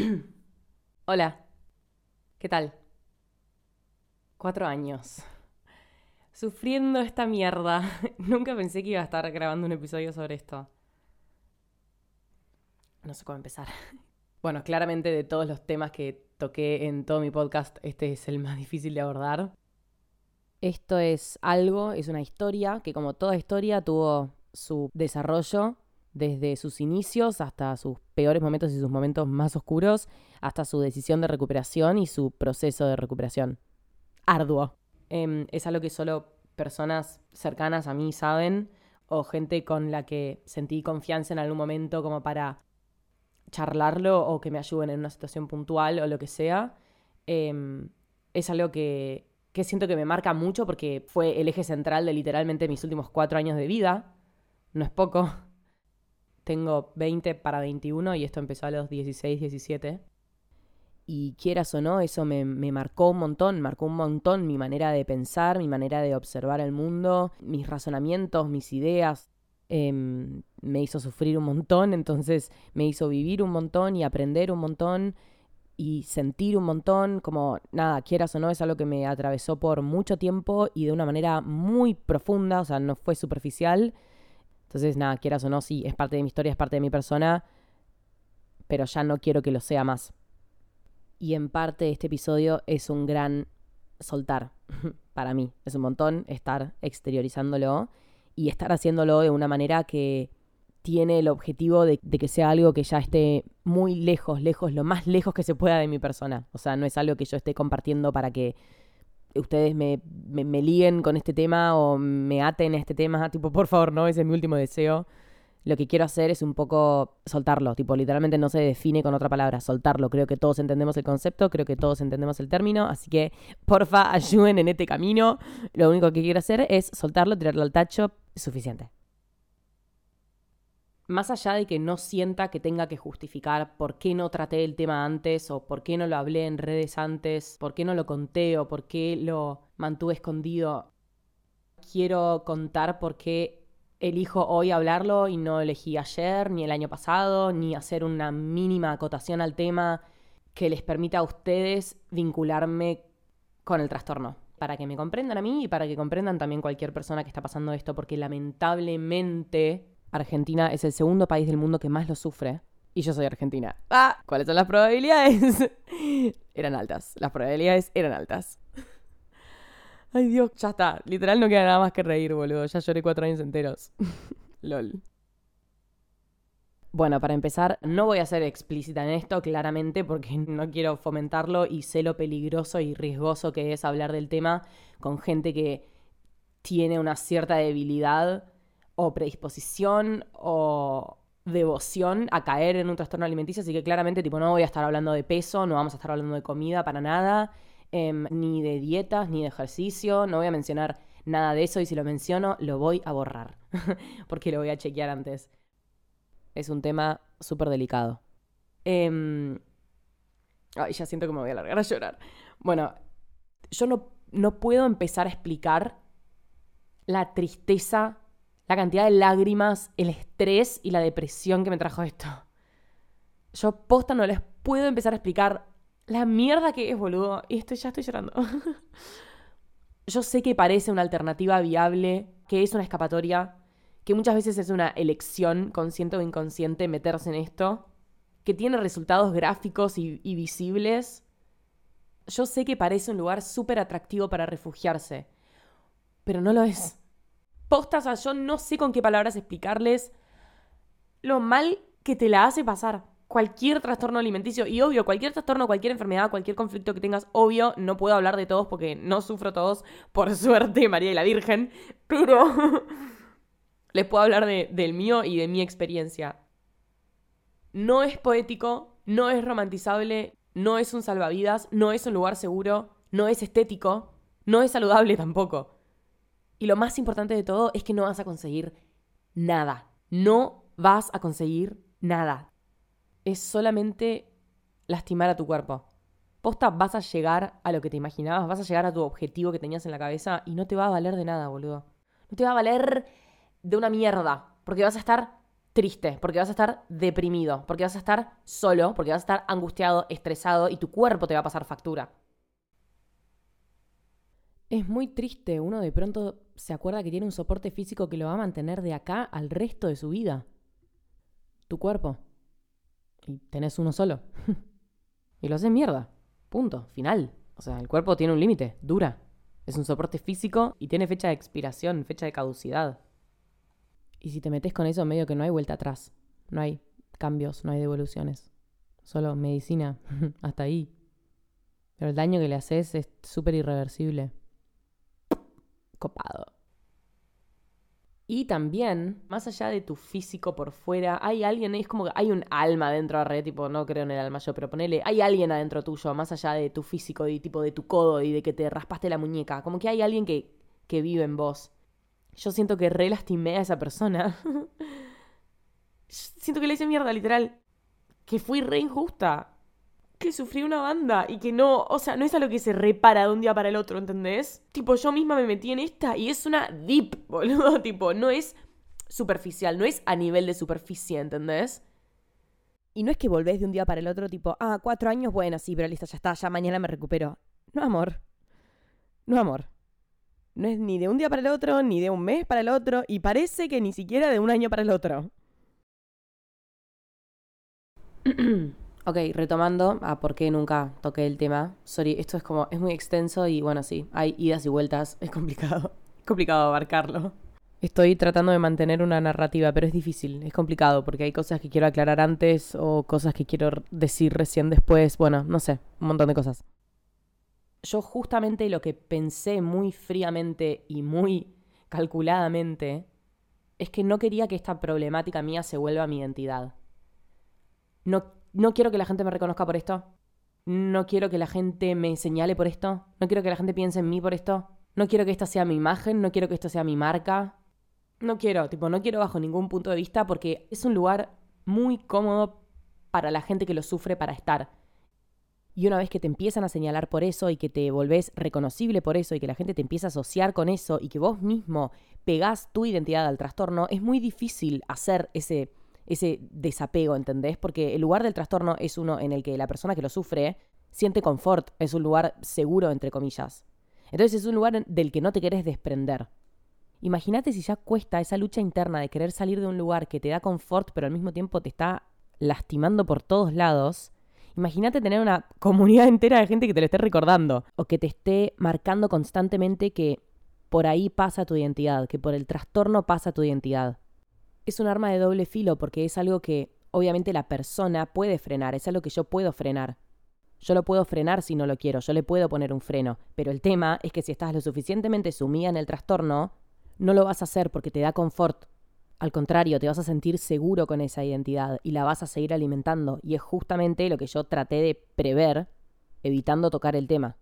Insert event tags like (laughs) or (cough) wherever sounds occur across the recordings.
(clears throat) Hola, ¿qué tal? Cuatro años. Sufriendo esta mierda. (laughs) Nunca pensé que iba a estar grabando un episodio sobre esto. No sé cómo empezar. (laughs) Bueno, claramente de todos los temas que toqué en todo mi podcast, este es el más (laughs) difícil de abordar. Esto es algo, es una historia que como toda historia tuvo su desarrollo desde sus inicios hasta sus peores momentos y sus momentos más oscuros, hasta su decisión de recuperación y su proceso de recuperación. Arduo. Em, es algo que solo personas cercanas a mí saben o gente con la que sentí confianza en algún momento como para charlarlo o que me ayuden en una situación puntual o lo que sea. Em, es algo que, que siento que me marca mucho porque fue el eje central de literalmente mis últimos cuatro años de vida. No es poco tengo 20 para 21 y esto empezó a los 16, 17. Y quieras o no, eso me, marcó un montón, marcó un montón mi manera de pensar, mi manera de observar el mundo, mis razonamientos, mis ideas. Em, me hizo sufrir un montón, (laughs) entonces me hizo vivir un montón y aprender un montón y sentir un montón, como nada, quieras o no, es algo que me atravesó por mucho tiempo y de una manera muy profunda, o sea, no fue superficial entonces, nada, quieras o no, sí, es parte de mi historia, es parte de mi persona, pero ya no quiero que lo sea más. Y en parte este episodio es un gran soltar (laughs) para mí. Es un montón estar exteriorizándolo y estar haciéndolo de una manera que tiene el objetivo de, de, que sea algo que ya esté muy lejos, lejos, lo más lejos que se pueda de mi persona. O sea, no es algo que yo esté compartiendo para que ustedes me, me, liguen con este tema o me aten a este tema, (laughs) tipo, por favor, no, ese es mi último deseo. Lo que quiero hacer es un poco soltarlo, tipo, literalmente no se define con otra palabra, soltarlo. Creo que todos entendemos el concepto, creo que todos entendemos el término, así que (laughs) porfa, ayuden en este camino. Lo único que quiero hacer es soltarlo, tirarlo al tacho, suficiente más allá de que no sienta que tenga que justificar por qué no traté el tema antes o por qué no lo hablé en redes antes, por qué no lo conté o por qué lo mantuve escondido, quiero contar por qué elijo hoy hablarlo y no elegí ayer, ni el año pasado, ni hacer una mínima acotación al tema que les permita a ustedes vincularme con el trastorno. Para que me comprendan a mí y para que comprendan también cualquier persona que está pasando esto, porque lamentablemente Argentina es el segundo país del mundo que más lo sufre. Y yo soy argentina. Ah, ¿cuáles son las probabilidades? (laughs) eran altas. Las probabilidades eran altas. Ay Dios, ya está. Literal no queda nada más que reír, boludo. Ya lloré cuatro años enteros. (laughs) Lol. Bueno, para empezar, no voy a ser explícita en esto, claramente, porque no quiero fomentarlo y sé lo peligroso y riesgoso que es hablar del tema con gente que tiene una cierta debilidad o predisposición o devoción a caer en un trastorno alimenticio, así que claramente tipo no voy a estar hablando de peso, no vamos a estar hablando de comida para nada, em, ni de dietas, ni de ejercicio, no voy a mencionar nada de eso y si lo menciono lo voy a borrar, (laughs) porque lo voy a chequear antes. Es un tema súper delicado. Em, ay, ya siento que me voy a largar a llorar. Bueno, yo no, no puedo empezar a explicar la tristeza la cantidad de lágrimas, el estrés y la depresión que me trajo esto. Yo posta no les puedo empezar a explicar la mierda que es, boludo. Y esto ya estoy llorando. (laughs) Yo sé que parece una alternativa viable, que es una escapatoria, que muchas veces es una elección, consciente o inconsciente, meterse en esto, que tiene resultados gráficos y, y visibles. Yo sé que parece un lugar súper atractivo para refugiarse, pero no lo es postas, o yo no sé con qué palabras explicarles lo mal que te la hace pasar cualquier trastorno alimenticio. Y obvio, cualquier trastorno, cualquier enfermedad, cualquier conflicto que tengas, obvio, no puedo hablar de todos porque no sufro todos, por (laughs) suerte, María y la Virgen, pero (laughs) les puedo hablar de, del mío y de mi experiencia. No es poético, no es romantizable, no es un salvavidas, no es un lugar seguro, no es estético, no es saludable tampoco. Y lo más importante de todo es que no vas a conseguir nada. No vas a conseguir nada. Es solamente lastimar a tu cuerpo. Posta, vas a llegar a lo que te imaginabas, vas a llegar a tu objetivo que tenías en la cabeza y no te va a valer de nada, boludo. No te va a valer de una mierda, porque vas a estar triste, porque vas a estar deprimido, porque vas a estar solo, porque vas a estar angustiado, estresado y tu cuerpo te va a pasar factura. Es muy triste, uno de pronto se acuerda que tiene un soporte físico que lo va a mantener de acá al resto de su vida. Tu cuerpo. Y tenés uno solo. (laughs) y lo haces mierda. Punto. Final. O sea, el cuerpo tiene un límite. Dura. Es un soporte físico y tiene fecha de expiración, fecha de caducidad. Y si te metes con eso, medio que no hay vuelta atrás. No hay cambios, no hay devoluciones. Solo medicina. (laughs) Hasta ahí. Pero el daño que le haces es súper irreversible. Copado. Y también, más allá de tu físico por fuera, hay alguien, es como que hay un alma dentro de red, tipo, no creo en el alma yo, pero ponele, hay alguien adentro tuyo, más allá de tu físico, y tipo de tu codo y de que te raspaste la muñeca. Como que hay alguien que, que vive en vos yo siento que re lastimé a esa persona. (laughs) siento que le hice mierda, literal. Que fui re injusta. Que sufrí una banda y que no, o sea, no es algo que se repara de un día para el otro, ¿entendés? Tipo, yo misma me metí en esta y es una deep, (laughs) boludo. Tipo, no es superficial, no es a nivel de superficie, ¿entendés? Y no es que volvés de un día para el otro, tipo, ah, cuatro años, bueno, sí, pero listo, ya está, ya mañana me recupero. No, amor. No, amor. No es ni de un día para el otro, ni de un mes para el otro, y parece que ni siquiera de un año para el otro. (clears throat) (clears throat) ok, retomando a por qué nunca toqué el tema. Sorry, esto es como, es muy extenso y bueno, sí, hay idas y vueltas, (laughs) es complicado. Es complicado abarcarlo. Estoy tratando de mantener una narrativa, pero es difícil, es complicado, porque hay cosas que quiero aclarar antes o cosas que quiero decir recién después, bueno, no sé, un montón de cosas yo justamente lo que pensé muy fríamente y muy calculadamente es que no quería que esta problemática mía se vuelva mi identidad. No, no quiero que la gente me reconozca por esto. No quiero que la gente me señale por esto. No quiero que la gente piense en mí por esto. No quiero que esta sea mi imagen. No quiero que esto sea mi marca. No quiero, tipo, no quiero bajo ningún punto de vista porque es un lugar muy cómodo para la gente que lo sufre para estar. Y una vez que te empiezan a señalar por eso y que te volvés reconocible por eso y que la gente te empieza a asociar con eso y que vos mismo pegás tu identidad al trastorno, es muy difícil hacer ese, ese desapego, ¿entendés? Porque el lugar del trastorno es uno en el que la persona que lo sufre siente confort, es un lugar seguro, entre comillas. Entonces es un lugar del que no te querés desprender. Imagínate si ya cuesta esa lucha interna de querer salir de un lugar que te da confort, pero al mismo tiempo te está lastimando por todos lados Imagínate tener una (laughs) comunidad entera de gente que te lo esté recordando o que te esté marcando constantemente que por ahí pasa tu identidad, que por el trastorno pasa tu identidad. Es un arma de doble filo porque es algo que obviamente la persona puede frenar, es algo que yo puedo frenar. Yo lo puedo frenar si no lo quiero, yo le puedo poner un freno, pero el tema es que si estás lo suficientemente sumida en el trastorno, no lo vas a hacer porque te da confort, al contrario, te vas a sentir seguro con esa identidad y la vas a seguir alimentando. Y es justamente lo que yo traté de prever, evitando tocar el tema.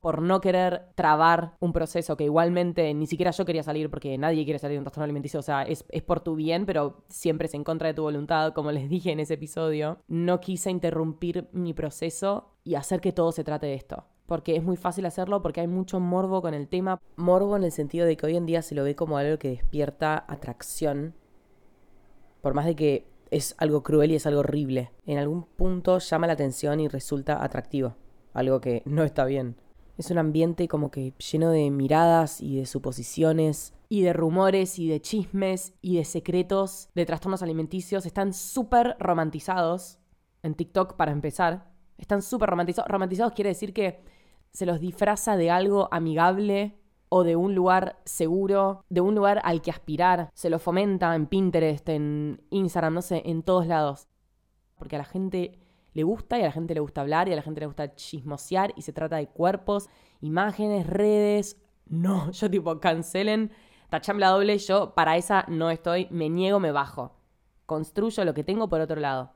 Por no querer trabar un proceso que igualmente ni siquiera yo quería salir, porque nadie quiere salir de un trastorno alimenticio, o sea, es, es por tu bien, pero siempre es en contra de tu voluntad, como les (laughs) dije en ese episodio. No quise interrumpir mi proceso y hacer que todo se trate de esto porque es muy fácil hacerlo, porque hay mucho morbo con el tema. Morbo en el sentido de que hoy en día se lo ve como algo que despierta atracción, por más de que es algo cruel y es algo horrible. En algún punto llama la atención y resulta atractivo, algo que no está bien. Es un ambiente como que lleno de miradas y de suposiciones y de rumores y de chismes y de secretos de trastornos alimenticios. Están súper romantizados en TikTok para empezar. Están súper romantizados. Romantizados quiere decir que se los disfraza de algo amigable o de un lugar seguro, de un lugar al que aspirar. Se lo fomenta en Pinterest, en Instagram, no sé, en todos lados. Porque a la gente le gusta y a la gente le gusta hablar y a la gente le gusta chismosear y se trata de cuerpos, imágenes, redes. No, (laughs) yo tipo, cancelen, tachame la doble, yo para esa no estoy, me niego, me bajo. Construyo lo que tengo por otro lado.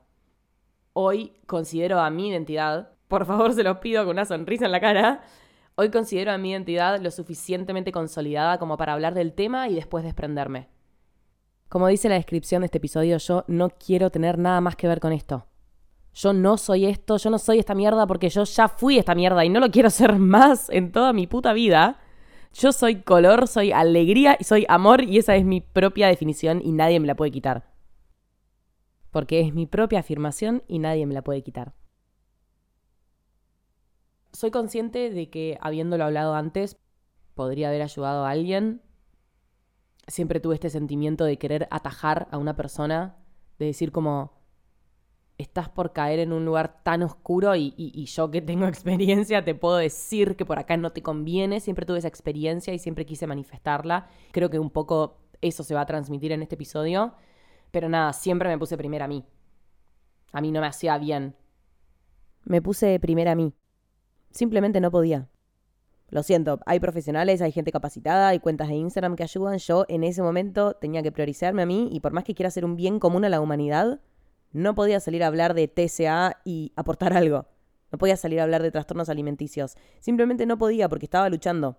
Hoy considero a mi identidad por favor se los pido con una sonrisa en la cara. Hoy considero a mi identidad lo suficientemente consolidada como para hablar del tema y después desprenderme. Como dice la descripción de este episodio, yo no quiero tener nada más que ver con esto. Yo no soy esto, yo no soy esta mierda porque yo ya fui esta mierda y no lo quiero ser más en toda mi puta vida. Yo soy color, soy alegría y soy amor y esa es mi propia definición y nadie me la puede quitar. porque es mi propia afirmación y nadie me la puede quitar. Soy consciente de que, habiéndolo hablado antes, podría haber ayudado a alguien. Siempre tuve este sentimiento de querer atajar a una persona, de decir como, estás por caer en un lugar tan oscuro y, yo que tengo (laughs) experiencia te puedo decir que por acá no te conviene. Siempre tuve esa experiencia y siempre quise manifestarla. Creo que un poco eso se va a transmitir en este episodio. Pero nada, siempre me puse primero a mí. A mí no me hacía bien. Me puse primero a mí. Simplemente no podía. Lo siento, hay profesionales, hay gente capacitada, hay cuentas de Instagram que ayudan. Yo en ese momento tenía que priorizarme a mí y por más que quiera hacer un bien común a la humanidad, no podía salir a hablar de TCA y aportar algo. No podía salir a hablar de trastornos alimenticios. Simplemente no podía porque estaba luchando.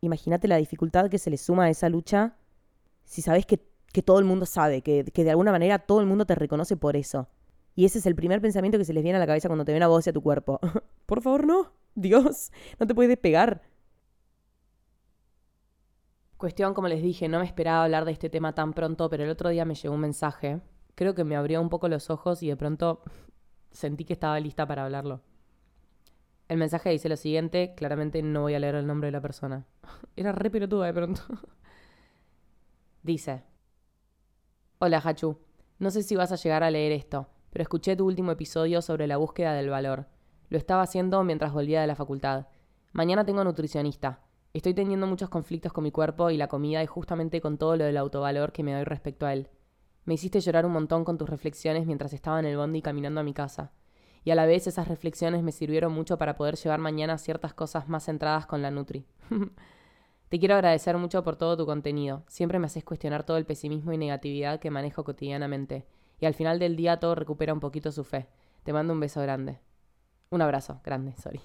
Imagínate la dificultad que se le suma a esa lucha si sabes que que todo el mundo sabe, que, de alguna manera todo el mundo te reconoce por eso. Y ese es el primer pensamiento que se les viene a la cabeza cuando te ven a vos y a tu cuerpo. (laughs) por favor, no. Dios, no te puedes despegar. Cuestión, como les dije, no me esperaba hablar de este tema tan pronto, pero el otro día me llegó un mensaje. Creo que me abrió un poco los ojos y de pronto sentí que estaba lista para hablarlo. El mensaje dice lo siguiente, claramente no voy a leer el nombre de la persona. (laughs) Era re pelotuda de pronto. (laughs) dice, Hola, Hachu. No sé si vas a llegar a leer esto, pero escuché tu último episodio sobre la búsqueda del valor. Lo estaba haciendo mientras volvía de la facultad. Mañana tengo nutricionista. Estoy teniendo muchos conflictos con mi cuerpo y la comida y justamente con todo lo del autovalor que me doy respecto a él. Me hiciste llorar un montón con tus reflexiones mientras estaba en el bondi caminando a mi casa. Y a la vez esas reflexiones me sirvieron mucho para poder llevar mañana ciertas cosas más centradas con la Nutri. (laughs) Te quiero agradecer mucho por todo tu contenido. Siempre me haces cuestionar todo el pesimismo y negatividad que manejo cotidianamente. Y al final del día todo recupera un poquito su fe. Te mando un beso grande. Un abrazo grande, sorry.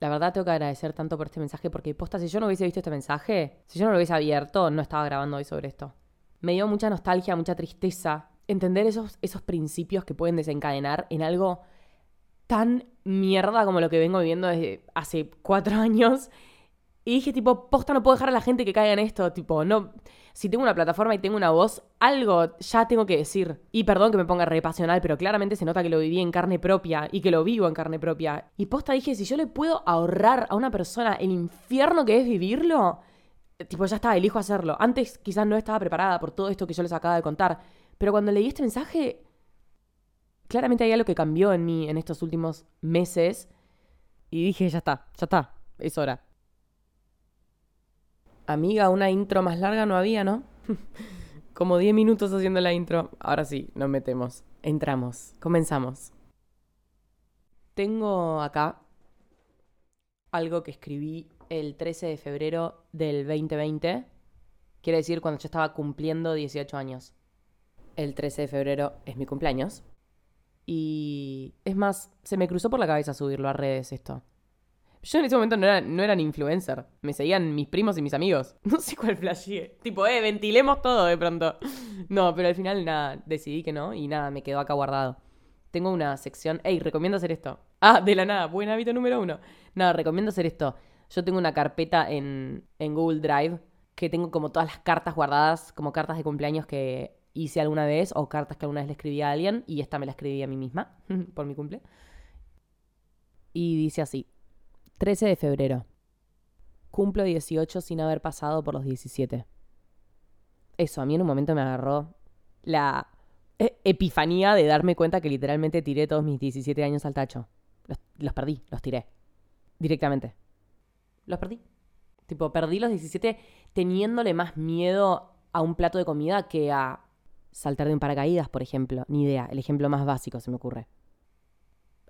La verdad tengo que agradecer tanto por este mensaje porque posta, si yo no hubiese visto este mensaje, si yo no lo hubiese abierto, no estaba grabando hoy sobre esto. Me dio mucha nostalgia, mucha tristeza entender esos, esos principios que pueden desencadenar en algo tan mierda como lo que vengo viviendo desde hace cuatro (laughs) años. Y dije, tipo, posta, no puedo dejar a la gente que caiga en esto. Tipo, no. Si tengo una plataforma y tengo una voz, algo ya tengo que decir. Y perdón que me ponga re pasional, pero claramente se nota que lo viví en carne propia y que lo vivo en carne propia. Y posta dije, si yo le puedo ahorrar a una persona el infierno que es vivirlo, tipo, ya estaba, elijo hacerlo. Antes quizás no estaba preparada por todo esto que yo les acabo de contar. Pero cuando leí este mensaje, claramente hay algo que cambió en mí en estos últimos meses. Y dije, ya está, ya está, es hora. Amiga, una intro más larga no había, ¿no? (laughs) Como 10 minutos haciendo la intro. Ahora sí, nos metemos. Entramos, comenzamos. Tengo acá algo que escribí el 13 de febrero del 2020. Quiere decir cuando yo estaba cumpliendo 18 años. El 13 de febrero es mi cumpleaños. Y es más, se me cruzó por la cabeza subirlo a redes esto. Yo en ese momento no era, no era influencer. Me seguían mis primos y mis amigos. (laughs) No sé cuál flashé. Tipo, eh, ventilemos todo de pronto. No, pero al final nada, decidí que no y nada, me quedó acá guardado. Tengo una sección. Ey, recomiendo hacer esto. Ah, de la nada, buen hábito número uno. Nada, recomiendo hacer esto. Yo tengo una carpeta en, en Google Drive que tengo como todas las cartas guardadas, como cartas de cumpleaños que hice alguna vez o cartas que alguna vez le escribí a alguien y esta me la escribí a mí misma (laughs) por mi cumple. Y dice así, 13 de febrero. Cumplo 18 sin haber pasado por los 17. Eso, a mí en un momento me agarró la e, epifanía de darme cuenta que literalmente tiré todos mis 17 años al tacho. Los, perdí, los tiré. Directamente. Los perdí. Tipo, perdí los 17 teniéndole más miedo a un plato de comida que a saltar de un paracaídas, por ejemplo. Ni idea, el ejemplo más básico se me ocurre.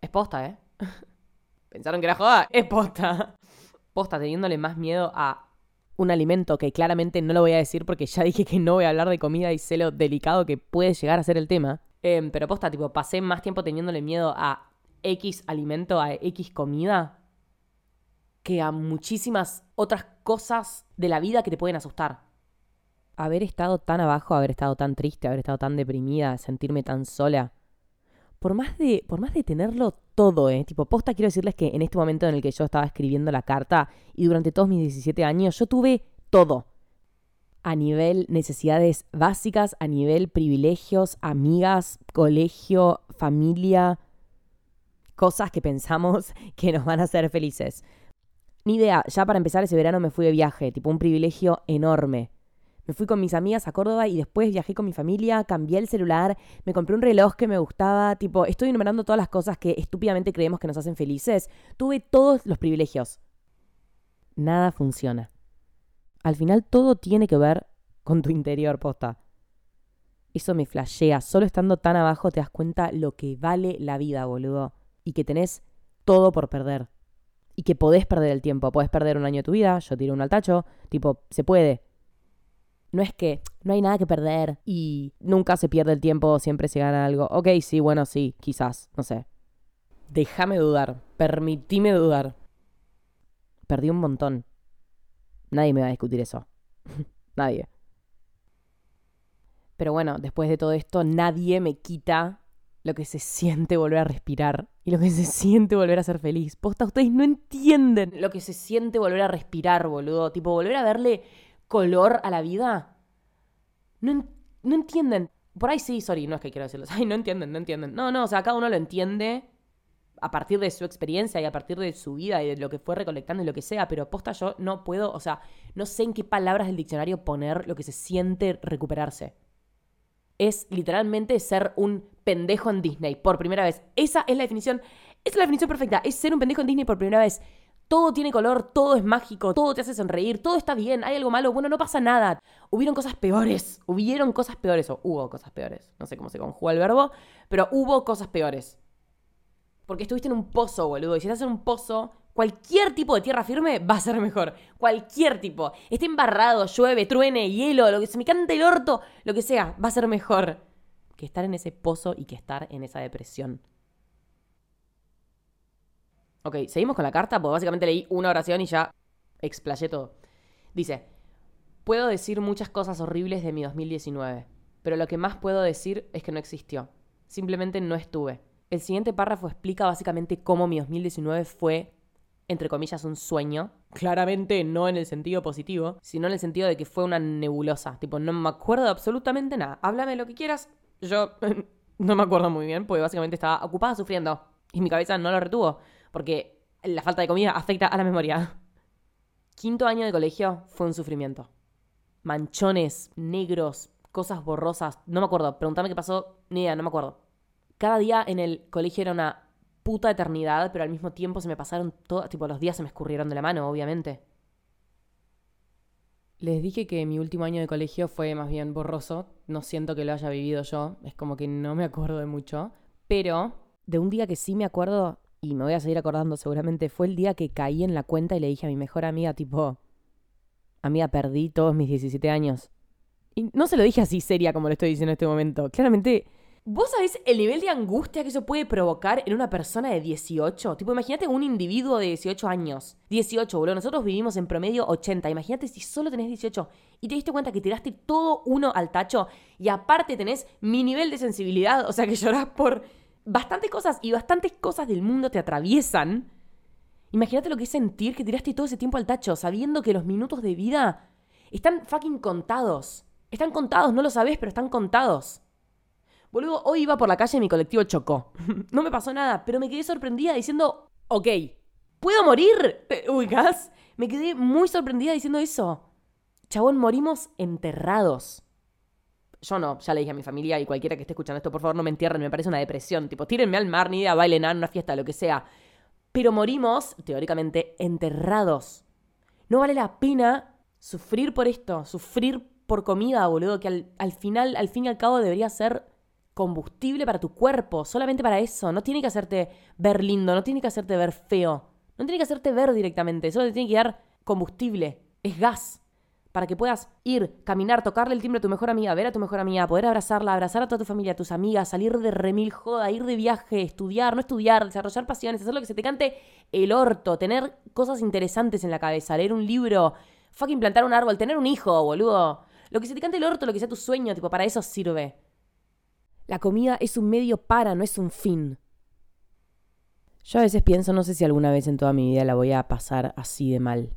Es posta, ¿eh? (laughs) ¿Pensaron que era joda? Es posta. Posta, teniéndole más miedo a un alimento que claramente no lo voy a decir porque ya dije que no voy a hablar de comida y sé lo delicado que puede llegar a ser el tema. Em, pero posta, tipo, pasé más tiempo teniéndole miedo a X alimento, a X comida, que a muchísimas otras cosas de la vida que te pueden asustar haber estado tan abajo, haber estado tan triste, haber estado tan deprimida, sentirme tan sola. Por más de, por más de tenerlo todo, ¿eh? Tipo, posta quiero decirles que en este momento en el que yo estaba escribiendo la carta y durante todos mis 17 años, yo tuve todo. a nivel necesidades básicas, a nivel privilegios, amigas, colegio, familia, cosas que pensamos (laughs) que nos van a hacer felices. Ni idea, ya para empezar ese verano me fui de viaje, tipo un privilegio enorme. Me fui con mis amigas a Córdoba y después viajé con mi familia, cambié el celular, me compré un reloj que me gustaba, tipo, estoy enumerando todas las cosas que estúpidamente creemos que nos hacen felices. Tuve todos los privilegios. Nada funciona. Al final todo tiene que ver con tu interior, posta. Eso me flashea. Solo estando tan abajo te das cuenta lo que vale la vida, boludo. Y que tenés todo por perder. Y que podés perder el tiempo. Podés perder un año de tu vida. Yo tiro un al tacho. Tipo, se puede. No es que no hay nada que perder y nunca se pierde el tiempo, siempre se gana algo. Ok, sí, bueno, sí, quizás, no sé. Déjame dudar, permitime dudar. Perdí un montón. Nadie me va a discutir eso. (laughs) nadie. Pero bueno, después de todo esto, nadie me quita lo que se siente volver a respirar y lo que se siente volver a ser feliz. Posta, ustedes no entienden lo que se siente volver a respirar, boludo. Tipo, volver a verle color a la vida, no, no entienden. Por ahí sí, sorry, no es que quiero decirlo. (laughs) Ay, no entienden, no entienden. No, no, o sea, cada uno lo entiende a partir de su experiencia y a partir de su vida y de lo que fue recolectando y lo que sea, pero posta yo no puedo, o sea, no sé en qué palabras del diccionario poner lo que se siente recuperarse. Es literalmente ser un pendejo en Disney por primera vez. Esa es la definición, esa es la definición perfecta, es ser un pendejo en Disney por primera vez todo tiene color, todo es mágico, todo te hace sonreír, todo está bien, hay algo malo, bueno, no pasa nada. Hubieron cosas peores, hubieron cosas peores, o hubo cosas peores, no sé cómo se conjuga el verbo, pero hubo cosas peores. Porque estuviste en un pozo, boludo, y si estás en un pozo, cualquier tipo de tierra firme va a ser mejor. Cualquier tipo. Esté embarrado, llueve, truene, hielo, lo que se me cante el orto, lo que sea, va a ser mejor que estar en ese pozo y que estar en esa depresión. Ok, seguimos con la carta, porque básicamente leí una oración y ya explayé todo. Dice, puedo decir muchas cosas horribles de mi 2019, pero lo que más puedo decir es que no existió. Simplemente no estuve. El siguiente párrafo explica básicamente cómo mi 2019 fue, entre comillas, un sueño. Claramente no en el sentido positivo, sino en el sentido de que fue una nebulosa. Tipo, no me acuerdo de absolutamente nada. Háblame lo que quieras. Yo (laughs) no me acuerdo muy bien, porque básicamente estaba ocupada sufriendo. Y mi cabeza no lo retuvo porque la falta de comida afecta a la memoria. Quinto año de colegio fue un sufrimiento. Manchones, negros, cosas borrosas. No me acuerdo. Preguntame qué pasó. Ni idea, no me acuerdo. Cada día en el colegio era una puta eternidad, pero al mismo tiempo se me pasaron todos. Tipo, los días se me escurrieron de la mano, obviamente. Les dije que mi último año de colegio fue más bien borroso. No siento que lo haya vivido yo. Es como que no me acuerdo de mucho. Pero de un día que sí me acuerdo y me voy a seguir acordando seguramente, fue el día que caí en la cuenta y le dije a mi mejor amiga, tipo, amiga, perdí todos mis 17 años. Y no se lo dije así seria como lo estoy diciendo en este momento. Claramente, ¿vos sabés el nivel de angustia que eso puede provocar en una persona de 18? Tipo, imagínate un individuo de 18 años. 18, boludo. Nosotros vivimos en promedio 80. Imagínate si solo tenés 18 y te diste cuenta que tiraste todo uno al tacho y aparte tenés mi nivel de sensibilidad, o sea que llorás por bastantes cosas y bastantes cosas del mundo te atraviesan. Imagínate lo que es sentir que tiraste todo ese tiempo al tacho, sabiendo que los minutos de vida están fucking contados. Están contados, no lo sabes, pero están contados. Boludo, hoy iba por la calle y mi colectivo chocó. (laughs) no me pasó nada, pero me quedé sorprendida diciendo, ok, ¿puedo morir? (laughs) gas Me quedé muy sorprendida diciendo eso. Chabón, morimos enterrados. Yo no, ya le dije a mi familia y cualquiera que esté escuchando esto, por favor no me entierren, me parece una depresión. Tipo, tírenme al mar, ni idea, bailen a una fiesta, lo que sea. Pero morimos, teóricamente, enterrados. No vale la pena sufrir por esto, sufrir por comida, boludo, que al, al final, al fin y al cabo, debería ser combustible para tu cuerpo, solamente para eso. No tiene que hacerte ver lindo, no tiene que hacerte ver feo, no tiene que hacerte ver directamente, solo te tiene que dar combustible, es gas para que puedas ir, caminar, tocarle el timbre a tu mejor amiga, ver a tu mejor amiga, poder abrazarla, abrazar a toda tu familia, a tus amigas, salir de remil joda, ir de viaje, estudiar, no estudiar, desarrollar pasiones, hacer lo que se te cante el orto, tener cosas interesantes en la cabeza, leer un libro, fucking plantar un árbol, tener un hijo, boludo. Lo que se te cante el orto, lo que sea tu sueño, tipo, para eso sirve. La comida es un medio para, no es un fin. Yo a veces pienso, no sé si alguna vez en toda mi vida la voy a pasar así de mal.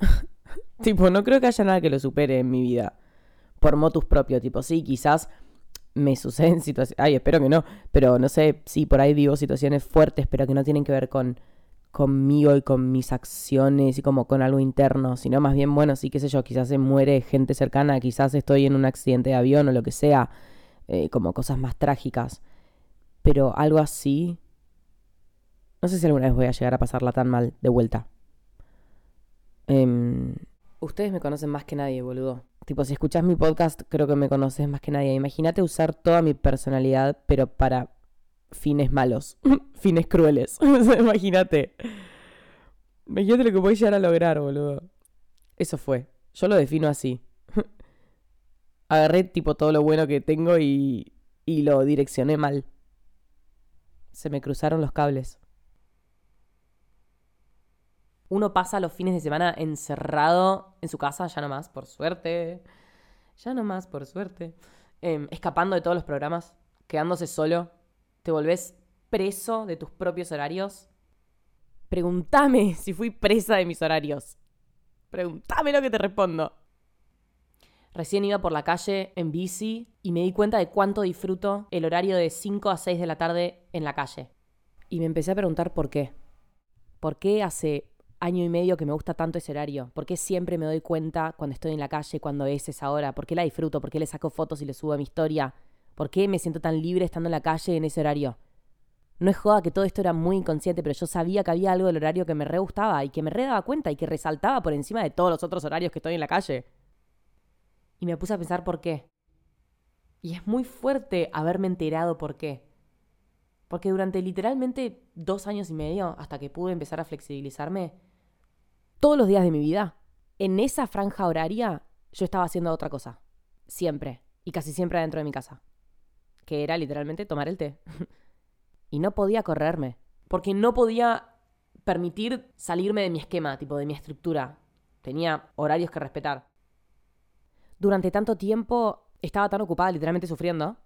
(laughs) tipo, no creo que haya nada que lo supere en mi vida. Por motus propio, tipo, sí, quizás me suceden (laughs) situaciones, ay, espero que no, pero no sé, sí, por ahí digo situaciones fuertes, pero que no tienen que ver con conmigo y con mis acciones y como con algo interno, sino más bien, bueno, sí, qué sé yo, quizás se muere gente cercana, quizás estoy en un accidente de avión o lo que sea, eh, como cosas más trágicas, pero algo así, no sé si alguna vez voy a llegar a pasarla tan mal de vuelta. Em, ustedes me conocen más que nadie, boludo. Tipo, si escuchas mi podcast, creo que me conoces más que nadie. Imagínate usar toda mi personalidad, pero para fines malos, (laughs) fines crueles. (laughs) Imagínate. Imagínate lo que voy a llegar a lograr, boludo. Eso fue. Yo lo defino así. Agarré tipo todo lo bueno que tengo y, y lo direccioné mal. Se me cruzaron los cables. Uno pasa los fines de semana encerrado en su casa, ya no más, por suerte. Ya no más, por suerte. Em, escapando de todos los programas, quedándose solo. Te volvés preso de tus propios horarios. Pregúntame (laughs) si fui presa de mis horarios. Pregúntame lo que te respondo. Recién iba por la calle en bici y me di cuenta de cuánto disfruto el horario de 5 a 6 de la tarde en la calle. Y me empecé a preguntar por qué. ¿Por qué hace año y medio que me gusta tanto ese horario? ¿Por qué siempre me doy cuenta cuando estoy en la calle, cuando es esa hora? ¿Por qué la disfruto? ¿Por qué le saco fotos y le subo a mi historia? ¿Por qué me siento tan libre estando en la calle en ese horario? No es joda que todo esto era muy inconsciente, pero yo sabía que había algo del horario que me re gustaba y que me re daba cuenta y que resaltaba por encima de todos los otros horarios que estoy en la calle. Y me puse a pensar por qué. Y es muy fuerte haberme enterado por qué. Porque durante literalmente dos años y medio, hasta que pude empezar a flexibilizarme, todos los días de mi vida, en esa franja horaria, yo estaba haciendo otra cosa. Siempre. Y casi siempre adentro de mi casa. Que era literalmente tomar el té. (laughs) y no podía correrme. Porque no podía permitir salirme de mi esquema, tipo de mi estructura. Tenía horarios que respetar. Durante tanto tiempo estaba tan ocupada, literalmente sufriendo,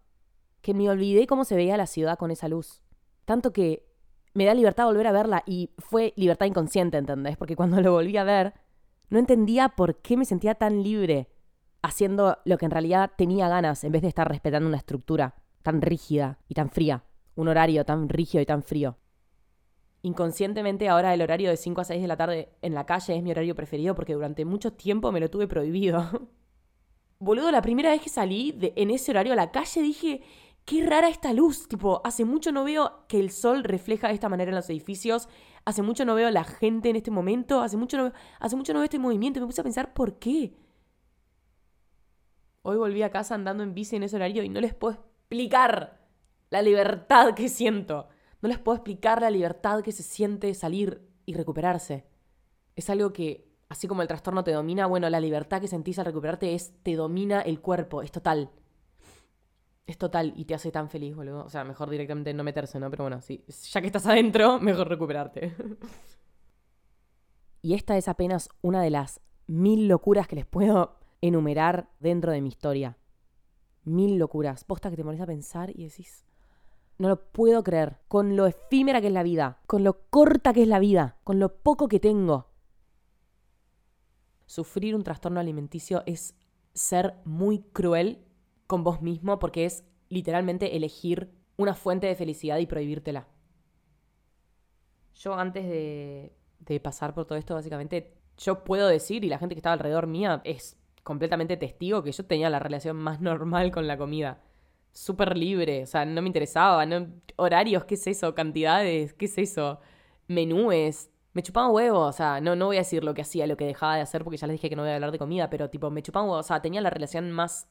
que me olvidé cómo se veía la ciudad con esa luz. Tanto que me da libertad volver a verla y fue libertad inconsciente, ¿entendés? Porque cuando (laughs) lo volví a ver, no entendía por qué me sentía tan libre haciendo lo que en realidad tenía ganas en vez de estar respetando una estructura tan rígida y tan fría, un horario tan rígido y tan frío. Inconscientemente ahora el horario de 5 a 6 de la tarde en la calle es mi horario preferido porque durante mucho tiempo me lo tuve prohibido. (laughs) Boludo, la primera vez que salí de, en ese horario a la calle dije, qué rara esta luz. Tipo, hace mucho no veo que el sol refleja de esta manera en los edificios. Hace mucho no veo la gente en este momento. Hace mucho no, hace mucho no veo este movimiento. Me puse a pensar por qué. Hoy volví a casa andando en bici en ese horario y no les puedo explicar la libertad que siento. No les puedo explicar la libertad que se siente salir y recuperarse. Es algo que, así como el trastorno te domina, bueno, la libertad que sentís al recuperarte es, te domina el cuerpo, es total. Es total y te hace tan feliz, boludo. O sea, mejor directamente no meterse, ¿no? Pero bueno, sí. Ya que estás adentro, (laughs) mejor recuperarte. (laughs) y esta es apenas una de las mil locuras que les puedo enumerar dentro de mi historia. Mil locuras. Posta que te pones a pensar y decís. No lo puedo creer. Con lo efímera que es la vida. Con lo corta que es la vida. Con lo poco que tengo. Sufrir un trastorno alimenticio es ser muy cruel con vos mismo porque es literalmente elegir una fuente de felicidad y prohibírtela. Yo antes de, de pasar por todo esto, básicamente, yo puedo decir, y la gente que estaba alrededor mía es completamente testigo, que yo tenía la relación más normal con la comida. Súper libre, o sea, no me interesaba, no, horarios, ¿qué es eso? Cantidades, ¿qué es eso? Menúes, me chupaba huevo, o sea, no, no voy a decir lo que hacía, lo que dejaba de hacer, porque ya les dije que no voy a hablar de comida, pero tipo, me chupaba huevo, o sea, tenía la relación más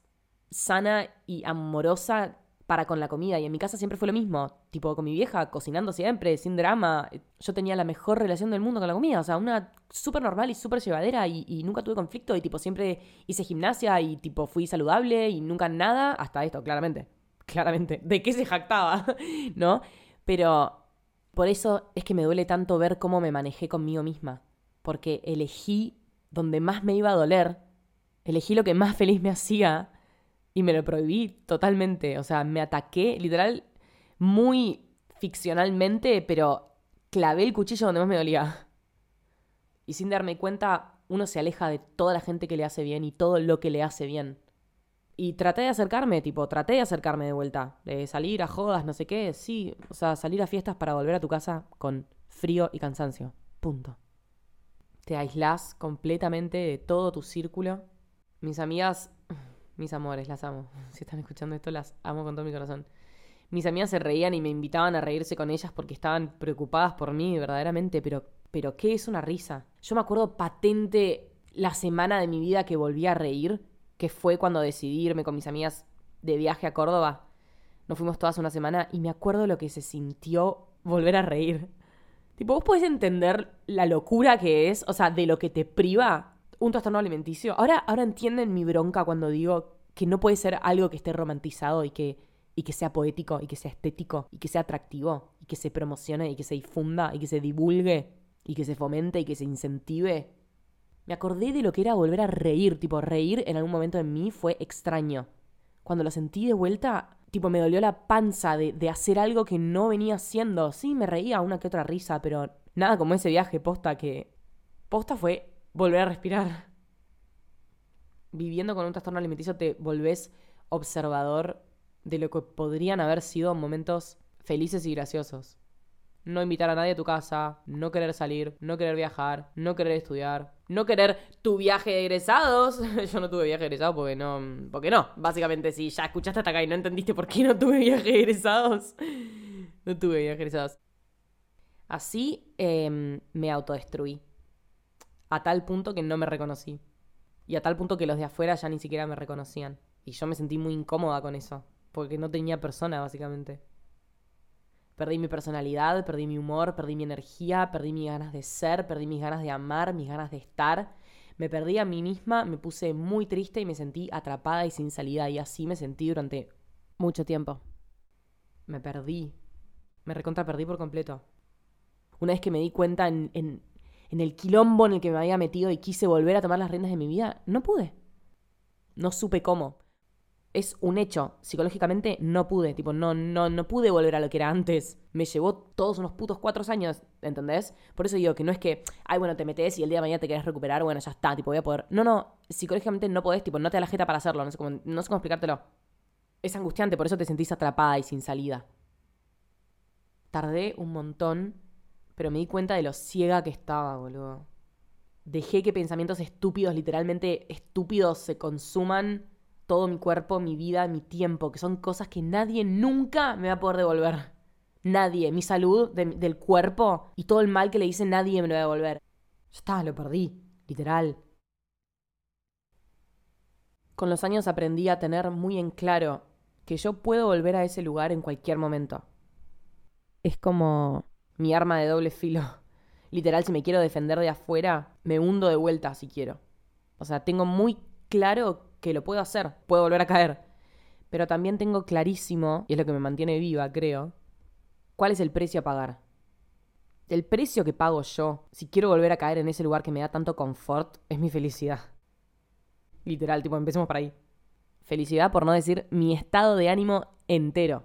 sana y amorosa para con la comida. Y en mi casa siempre fue lo mismo. Tipo, con mi vieja, cocinando siempre, sin drama. Yo tenía la mejor relación del mundo con la comida. O sea, una súper normal y súper llevadera. Y, nunca tuve conflicto. Y tipo, siempre hice gimnasia y tipo, fui saludable y nunca nada. Hasta esto, claramente. Claramente. ¿De qué se jactaba? (laughs) ¿No? Pero por eso es que me duele tanto ver cómo me manejé conmigo misma. Porque elegí donde más me iba a doler. Elegí lo que más feliz me hacía y me lo prohibí totalmente. O sea, me ataqué literal muy ficcionalmente, pero clavé el cuchillo donde más me dolía. Y sin darme cuenta, uno se aleja de toda la gente que le hace bien y todo lo que le hace bien. Y traté de acercarme, tipo, traté de acercarme de vuelta, de salir a jodas, no sé qué, sí, o sea, salir a fiestas para volver a tu casa con frío y cansancio. Punto. Te aislás completamente de todo tu círculo. Mis amigas, (sighs) mis amores, las amo. (laughs) Si están escuchando esto, las amo con todo mi corazón. Mis amigas se reían y me invitaban a reírse con ellas porque estaban preocupadas por mí, verdaderamente, pero, pero ¿qué es una risa? Yo me acuerdo patente la semana de mi vida que volví a reír, que fue cuando decidí irme con mis amigas de viaje a Córdoba. Nos fuimos todas una semana y me acuerdo lo que se sintió volver a reír. Tipo, vos podés entender la locura que es, o sea, de lo que te priva un trastorno alimenticio. Ahora, ahora entienden mi bronca cuando digo que no puede ser algo que esté romantizado y que y que sea poético y que sea estético y que sea atractivo y que se promocione y que se difunda y que se divulgue y que se fomente y que se incentive. Me acordé de lo que era volver a reír, tipo reír en algún momento en mí fue extraño. Cuando lo sentí de vuelta, tipo me dolió la panza de, de hacer algo que no venía haciendo. Sí, me reía una que otra risa, pero nada como ese viaje posta que... Posta fue volver a respirar. Viviendo con un trastorno alimenticio te volvés observador de lo que podrían haber sido momentos felices y graciosos. No invitar a nadie a tu casa, no querer salir, no querer viajar, no querer estudiar, no querer tu viaje de egresados. (laughs) Yo no tuve viaje de egresados porque no. Porque no. Básicamente, si ya escuchaste hasta acá y no entendiste por qué no tuve viaje de egresados, (laughs) no tuve viaje de egresados. Así em, me autodestruí. A tal punto que no me reconocí. Y a tal punto que los de afuera ya ni siquiera me reconocían. Y yo me sentí muy incómoda con eso porque no tenía persona, básicamente. Perdí mi personalidad, perdí mi humor, perdí mi energía, perdí mis ganas de ser, perdí mis ganas de amar, mis ganas de estar. Me perdí a mí misma, me puse muy triste y me sentí atrapada y sin salida. Y así me sentí durante mucho tiempo. Me perdí. Me recontra perdí por completo. Una vez que me di cuenta en, en, en el quilombo en el que me había metido y quise volver a tomar las riendas de mi vida, no pude. No supe cómo es un hecho. Psicológicamente no pude, tipo, no, no, no pude volver a lo que era antes. Me llevó todos unos putos cuatro años, ¿entendés? Por eso digo que no es que, ay, bueno, te metes y el día de mañana te querés recuperar, bueno, ya está, tipo, voy a poder. No, no, psicológicamente no podés, tipo, no te da la jeta para hacerlo, no sé cómo, no sé cómo explicártelo. Es angustiante, por eso te sentís atrapada y sin salida. Tardé un montón, pero me di cuenta de lo ciega que estaba, boludo. Dejé que pensamientos estúpidos, literalmente estúpidos, se consuman todo mi cuerpo, mi vida, mi tiempo, que son cosas que nadie nunca me va a poder devolver. Nadie. Mi salud del cuerpo y todo el mal que le hice, nadie me lo va a devolver. Ya está, lo perdí. Literal. Con los años aprendí a tener muy en claro que yo puedo volver a ese lugar en cualquier momento. Es como mi arma de doble filo. (laughs) Literal, si me quiero defender de afuera, me hundo de vuelta si quiero. O sea, tengo muy claro que lo puedo hacer, puedo volver a caer. Pero también tengo clarísimo, y es lo que me mantiene viva, creo, cuál es el precio a pagar. El precio que pago yo, si quiero volver a caer en ese lugar que me da tanto confort, es mi felicidad. Literal, tipo, empecemos por ahí. Felicidad, por no decir mi estado de ánimo entero.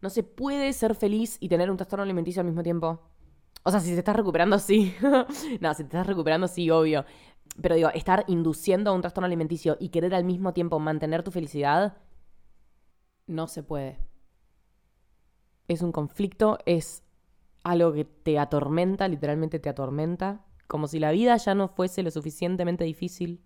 No se puede ser feliz y tener un trastorno alimenticio al mismo tiempo. O sea, si te estás recuperando, sí. (laughs) no, si te estás recuperando, sí, obvio. Pero digo, estar induciendo a un trastorno alimenticio y querer al mismo tiempo mantener tu felicidad, no se puede. Es un conflicto, es algo que te atormenta, literalmente te atormenta, como si la vida ya no fuese lo suficientemente difícil.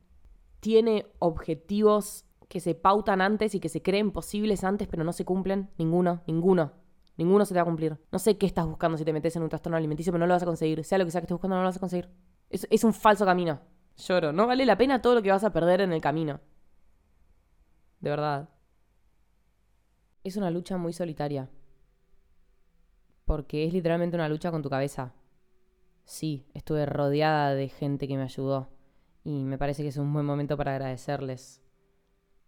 Tiene objetivos que se pautan antes y que se creen posibles antes, pero no se cumplen. Ninguno, ninguno. Ninguno se te va a cumplir. No sé qué estás buscando si te metes en un trastorno alimenticio, pero no lo vas a conseguir. Sea lo que sea que estés buscando, no lo vas a conseguir. Es, es un falso camino. Lloro. No vale la pena todo lo que vas a perder en el camino. De verdad. Es una lucha muy solitaria. Porque es literalmente una lucha con tu cabeza. Sí, estuve rodeada de gente que me ayudó. Y me parece que es un buen momento para agradecerles.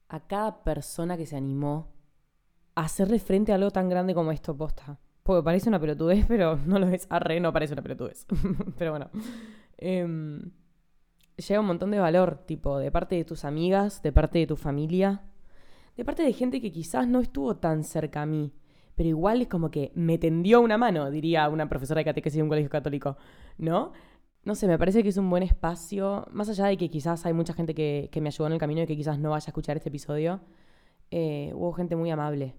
A cada persona que se animó a hacerle frente a algo tan grande como esto posta. Porque parece una pelotudez, pero no lo es. Arre, no parece una pelotudez. (laughs) pero bueno. Eh, llega un montón de valor, tipo, de parte de tus amigas, de parte de tu familia, de parte de gente que quizás no estuvo tan cerca a mí, pero igual es como que me tendió una mano, diría una profesora de catequesis de un colegio católico, ¿no? no sé, me parece que es un buen espacio, más allá de que quizás hay mucha gente que, me ayudó en el camino y que quizás no vaya a escuchar este episodio, eh, hubo gente muy amable.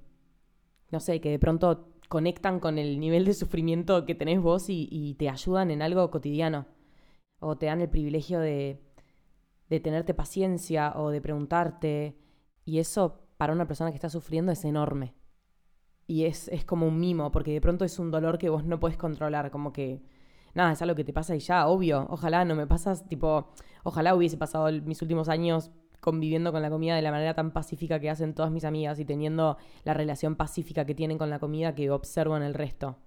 No sé, que de pronto conectan con el nivel de sufrimiento que tenés vos y, te ayudan en algo cotidiano. O te dan el privilegio de, de tenerte paciencia o de preguntarte. Y eso para una persona que está sufriendo es enorme. Y es, es como un mimo, porque de pronto es un dolor que vos no puedes controlar, como que nada, es algo que te pasa y ya, obvio. Ojalá no me pasas, tipo, ojalá hubiese pasado mis últimos años conviviendo con la comida de la manera tan pacífica que hacen todas mis amigas y teniendo la relación pacífica que tienen con la comida que observo en el resto.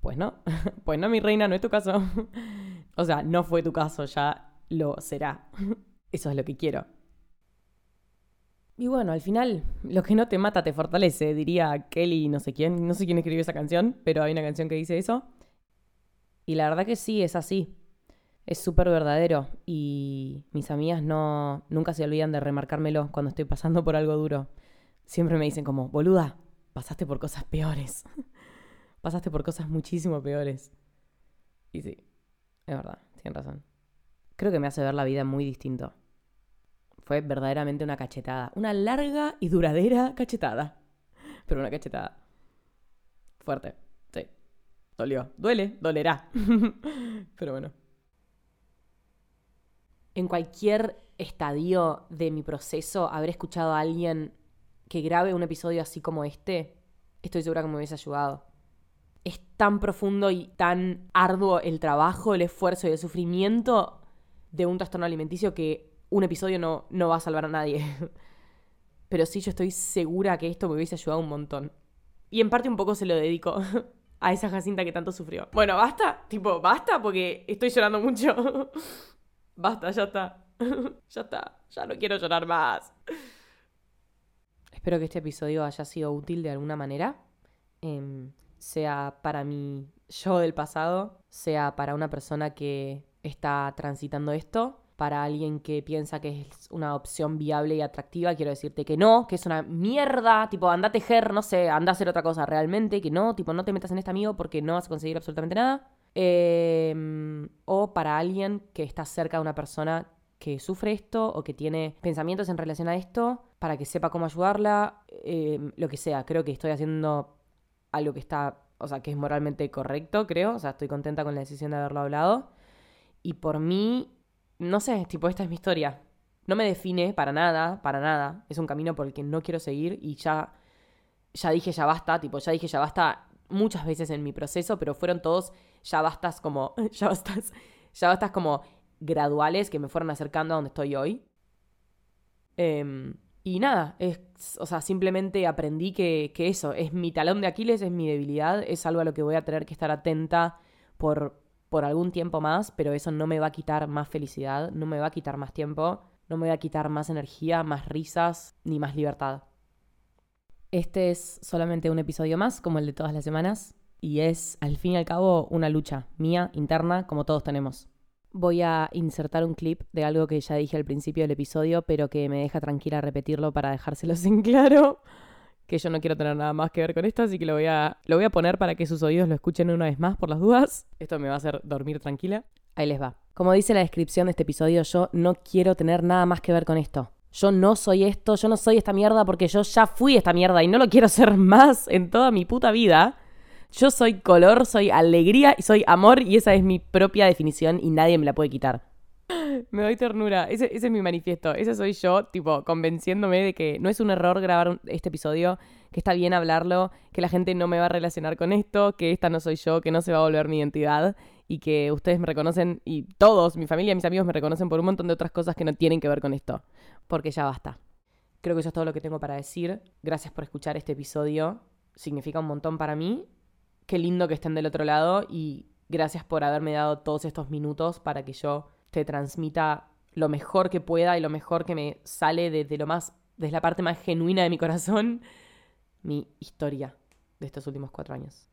Pues no, (laughs) pues no, mi reina, no es tu caso. O sea, no fue tu caso, ya lo será. Eso es lo que quiero. Y bueno, al final, lo que no te mata te fortalece, diría Kelly, no sé quién, no sé quién escribió esa canción, pero hay una canción que dice eso. Y la verdad que sí, es así es súper verdadero y mis amigas no nunca se olvidan de remarcármelo cuando estoy pasando por algo duro. Siempre me dicen como, boluda, pasaste por cosas peores. (laughs) pasaste por cosas muchísimo peores. Y sí, es verdad, tienen razón. Creo que me hace ver la vida muy distinto. Fue verdaderamente una cachetada. Una larga y duradera cachetada. (laughs) Pero una cachetada. Fuerte. Sí. Dolió. Duele, dolerá. (laughs) Pero bueno en cualquier estadio de mi proceso haber escuchado a alguien que grabe un episodio así como este, estoy segura que me hubiese ayudado. Es tan profundo y tan arduo el trabajo, el esfuerzo y el sufrimiento de un trastorno alimenticio que un episodio no, no va a salvar a nadie. (laughs) Pero sí, yo estoy segura que esto me hubiese ayudado un montón. Y en parte un poco se lo dedico (laughs) a esa Jacinta que tanto sufrió. Bueno, basta, tipo, basta porque estoy llorando mucho. (laughs) Basta, ya está. ya está. Ya no quiero llorar más. Espero que este episodio haya sido útil de alguna manera. Em, sea para mi yo del pasado, sea para una persona que está transitando esto, para alguien que piensa que es una opción viable y atractiva, quiero decirte que no, que es una mierda, tipo, anda a tejer, no sé, anda a hacer otra cosa realmente, que no, tipo, no te metas en este amigo porque no vas a conseguir absolutamente nada. Em, o para alguien que está cerca de una persona que sufre esto o que tiene pensamientos en relación a esto, para que sepa cómo ayudarla, em, lo que sea. Creo que estoy haciendo algo que está, o sea, que es moralmente correcto, creo. O sea, estoy contenta con la decisión de haberlo hablado. Y por mí, no sé, tipo, esta es mi historia. No me define para nada, para nada. Es un camino por el que no quiero seguir y ya, ya dije ya basta, tipo, ya dije ya basta muchas veces en mi proceso, pero fueron todos ya bastas como, (laughs) ya bastas, ya bastas como graduales que me fueron acercando a donde estoy hoy. Em, y nada, es, o sea, simplemente aprendí que, que, eso, es mi talón de Aquiles, es mi debilidad, es algo a lo que voy a tener que estar atenta por, por algún tiempo más, pero eso no me va a quitar más felicidad, no me va a quitar más tiempo, no me va a quitar más energía, más risas, ni más libertad. Este es solamente un episodio más, como el de todas las semanas, y es, al fin y al cabo, una lucha mía, interna, como todos tenemos. Voy a insertar un clip de algo que ya dije al principio del episodio, pero que me deja tranquila repetirlo para dejárselos (laughs) en claro, que yo no quiero tener nada más que ver con esto, así que lo voy a, lo voy a poner para que sus oídos lo escuchen una vez más por las dudas. Esto me va a hacer dormir tranquila. Ahí les va. Como dice la descripción de este episodio, yo no quiero tener nada más que ver con esto. Yo no soy esto, yo no soy esta mierda porque yo ya fui esta mierda y no lo quiero ser (laughs) más en toda mi puta vida. Yo soy color, soy alegría y soy amor y esa es mi propia definición y nadie me la puede quitar. (gasps) Me doy ternura. Ese, es mi manifiesto. Ese soy yo, tipo, convenciéndome de que no es un error grabar este episodio, que está bien hablarlo, que la gente no me va a relacionar con esto, que esta no soy yo, que no se va a volver mi identidad y que ustedes me reconocen y todos, mi familia, mis amigos me reconocen por un montón de otras cosas que no tienen que ver con esto. Porque ya basta. Creo que eso es todo lo que tengo para decir. Gracias por escuchar este episodio. Significa un montón para mí qué lindo que estén del otro lado y gracias por haberme dado todos estos minutos para que yo te transmita lo mejor que pueda y lo mejor que me sale desde lo más, desde la parte más genuina de mi corazón, mi historia de estos últimos cuatro años.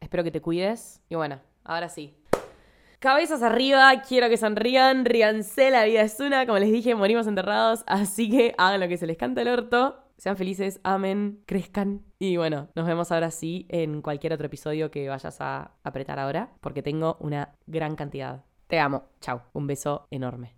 Espero que te cuides y bueno, ahora sí. Cabezas arriba, quiero que sonrían, ríanse, la vida es una, como les dije, morimos enterrados, así que hagan lo que se les canta el orto Sean felices, amen, crezcan. Y bueno, nos vemos ahora sí en cualquier otro episodio que vayas a apretar ahora, porque tengo una gran cantidad. Te amo. Chao. Un beso enorme.